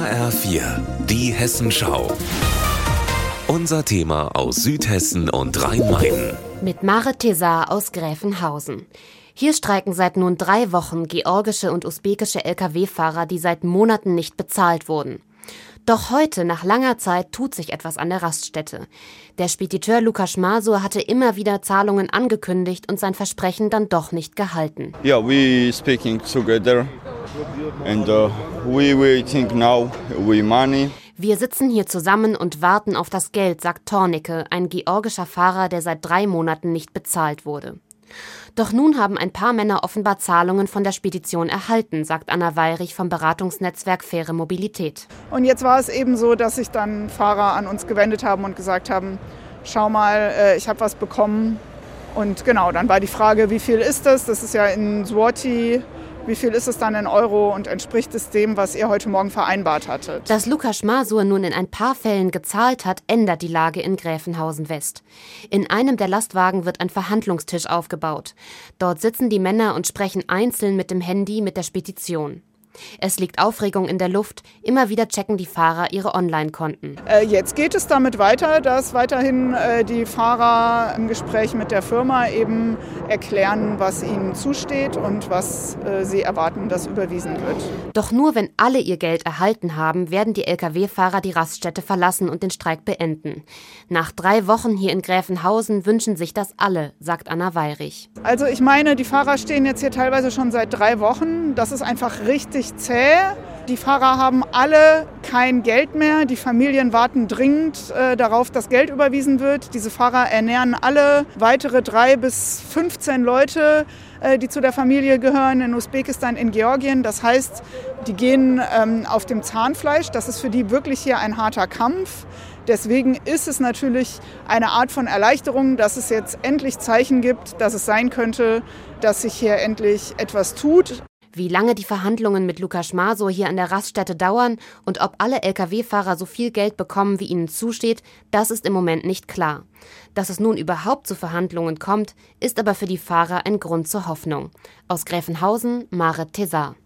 HR4, die Hessenschau. Unser Thema aus Südhessen und Rhein-Main. Mit Mare Tesar aus Gräfenhausen. Hier streiken seit nun drei Wochen georgische und usbekische Lkw-Fahrer, die seit Monaten nicht bezahlt wurden. Doch heute, nach langer Zeit, tut sich etwas an der Raststätte. Der Spediteur Lukas Masur hatte immer wieder Zahlungen angekündigt und sein Versprechen dann doch nicht gehalten. Yeah, we speaking together and uh, we waiting now we money. Wir sitzen hier zusammen und warten auf das Geld, sagt Tornicke, ein georgischer Fahrer, der seit drei Monaten nicht bezahlt wurde. Doch nun haben ein paar Männer offenbar Zahlungen von der Spedition erhalten, sagt Anna Weirich vom Beratungsnetzwerk Faire Mobilität. Und jetzt war es eben so, dass sich dann Fahrer an uns gewendet haben und gesagt haben, schau mal, äh, ich habe was bekommen. Und genau, dann war die Frage, wie viel ist das? Das ist ja in Swati wie viel ist es dann in Euro und entspricht es dem, was ihr heute Morgen vereinbart hattet? Dass Lukas Masur nun in ein paar Fällen gezahlt hat, ändert die Lage in Gräfenhausen West. In einem der Lastwagen wird ein Verhandlungstisch aufgebaut. Dort sitzen die Männer und sprechen einzeln mit dem Handy mit der Spedition. Es liegt Aufregung in der Luft. Immer wieder checken die Fahrer ihre Online-Konten. Äh, jetzt geht es damit weiter, dass weiterhin äh, die Fahrer im Gespräch mit der Firma eben erklären, was ihnen zusteht und was äh, sie erwarten, dass überwiesen wird. Doch nur wenn alle ihr Geld erhalten haben, werden die Lkw-Fahrer die Raststätte verlassen und den Streik beenden. Nach drei Wochen hier in Gräfenhausen wünschen sich das alle, sagt Anna Weirich. Also ich meine, die Fahrer stehen jetzt hier teilweise schon seit drei Wochen. Das ist einfach richtig zäh. Die Fahrer haben alle kein Geld mehr. Die Familien warten dringend äh, darauf, dass Geld überwiesen wird. Diese Fahrer ernähren alle weitere drei bis 15 Leute, äh, die zu der Familie gehören, in Usbekistan, in Georgien. Das heißt, die gehen ähm, auf dem Zahnfleisch. Das ist für die wirklich hier ein harter Kampf. Deswegen ist es natürlich eine Art von Erleichterung, dass es jetzt endlich Zeichen gibt, dass es sein könnte, dass sich hier endlich etwas tut. Wie lange die Verhandlungen mit Lukas Masur hier an der Raststätte dauern und ob alle Lkw-Fahrer so viel Geld bekommen, wie ihnen zusteht, das ist im Moment nicht klar. Dass es nun überhaupt zu Verhandlungen kommt, ist aber für die Fahrer ein Grund zur Hoffnung. Aus Gräfenhausen, Mare Tesar.